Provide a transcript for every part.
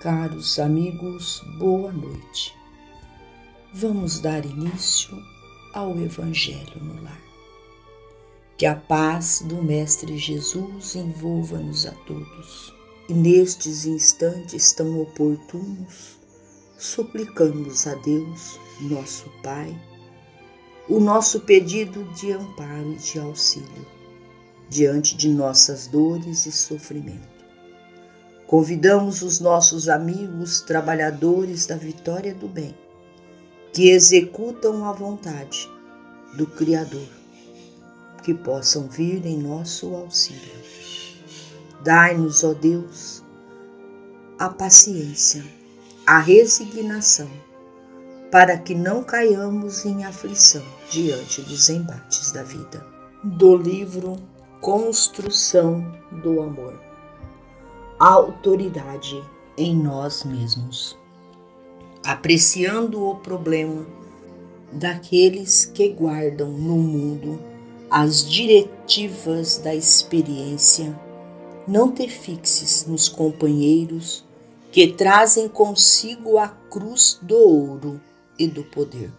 Caros amigos, boa noite. Vamos dar início ao Evangelho no lar. Que a paz do Mestre Jesus envolva-nos a todos. E nestes instantes tão oportunos, suplicamos a Deus, nosso Pai, o nosso pedido de amparo e de auxílio diante de nossas dores e sofrimento. Convidamos os nossos amigos trabalhadores da vitória do bem, que executam a vontade do Criador, que possam vir em nosso auxílio. Dai-nos, ó Deus, a paciência, a resignação, para que não caiamos em aflição diante dos embates da vida. Do livro Construção do Amor autoridade em nós mesmos, apreciando o problema daqueles que guardam no mundo as diretivas da experiência. Não te fixes nos companheiros que trazem consigo a cruz do ouro e do poder.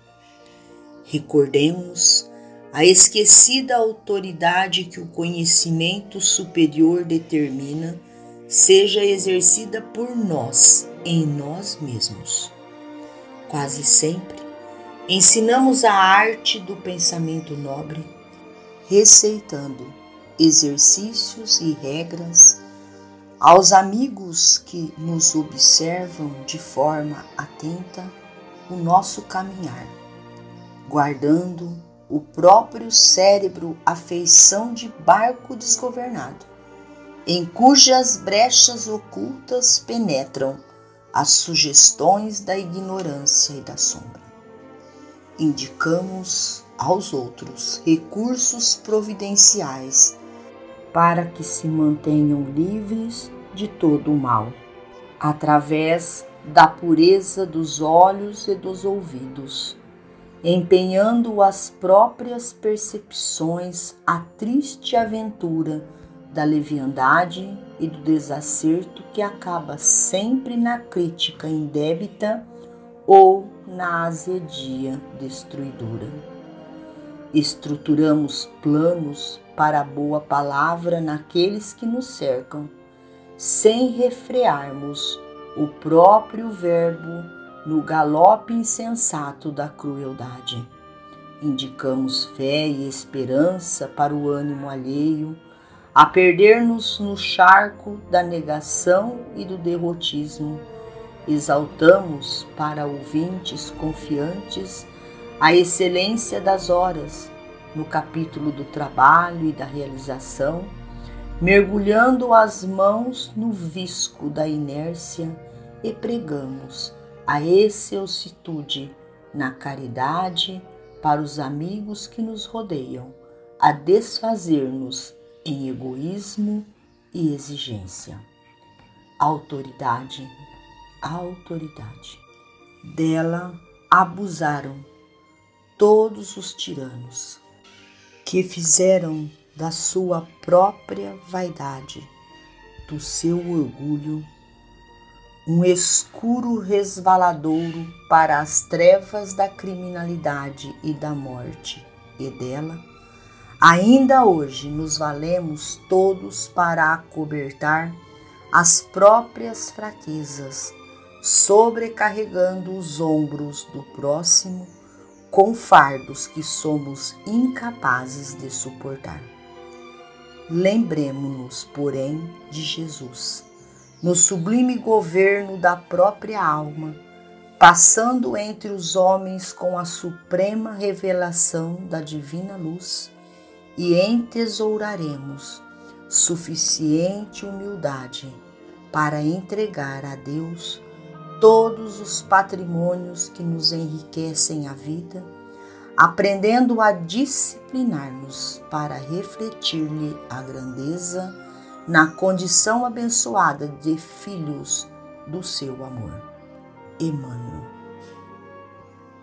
Recordemos a esquecida autoridade que o conhecimento superior determina seja exercida por nós, em nós mesmos. Quase sempre ensinamos a arte do pensamento nobre, receitando exercícios e regras aos amigos que nos observam de forma atenta o nosso caminhar, guardando o próprio cérebro a feição de barco desgovernado em cujas brechas ocultas penetram as sugestões da ignorância e da sombra. Indicamos aos outros recursos providenciais para que se mantenham livres de todo o mal, através da pureza dos olhos e dos ouvidos, empenhando as próprias percepções à triste aventura da leviandade e do desacerto que acaba sempre na crítica indébita ou na azedia destruidora. Estruturamos planos para a boa palavra naqueles que nos cercam, sem refrearmos o próprio Verbo no galope insensato da crueldade. Indicamos fé e esperança para o ânimo alheio a perder-nos no charco da negação e do derrotismo. Exaltamos para ouvintes confiantes a excelência das horas no capítulo do trabalho e da realização, mergulhando as mãos no visco da inércia e pregamos a excelsitude na caridade para os amigos que nos rodeiam, a desfazer-nos em egoísmo e exigência. Autoridade, autoridade. Dela abusaram todos os tiranos, que fizeram da sua própria vaidade, do seu orgulho, um escuro resvaladouro para as trevas da criminalidade e da morte, e dela Ainda hoje nos valemos todos para acobertar as próprias fraquezas, sobrecarregando os ombros do próximo com fardos que somos incapazes de suportar. Lembremos-nos, porém, de Jesus, no sublime governo da própria alma, passando entre os homens com a suprema revelação da divina luz e entesouraremos suficiente humildade para entregar a Deus todos os patrimônios que nos enriquecem a vida, aprendendo a disciplinar-nos para refletir-lhe a grandeza na condição abençoada de filhos do seu amor. Emmanuel.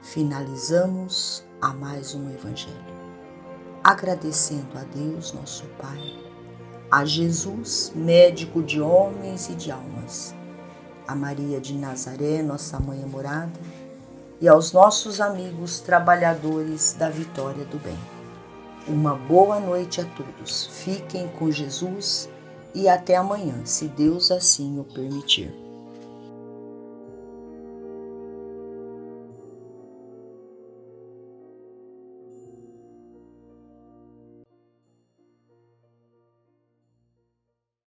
Finalizamos a mais um Evangelho agradecendo a Deus, nosso Pai, a Jesus, médico de homens e de almas, a Maria de Nazaré, nossa mãe amorada, e aos nossos amigos trabalhadores da vitória do bem. Uma boa noite a todos. Fiquem com Jesus e até amanhã, se Deus assim o permitir.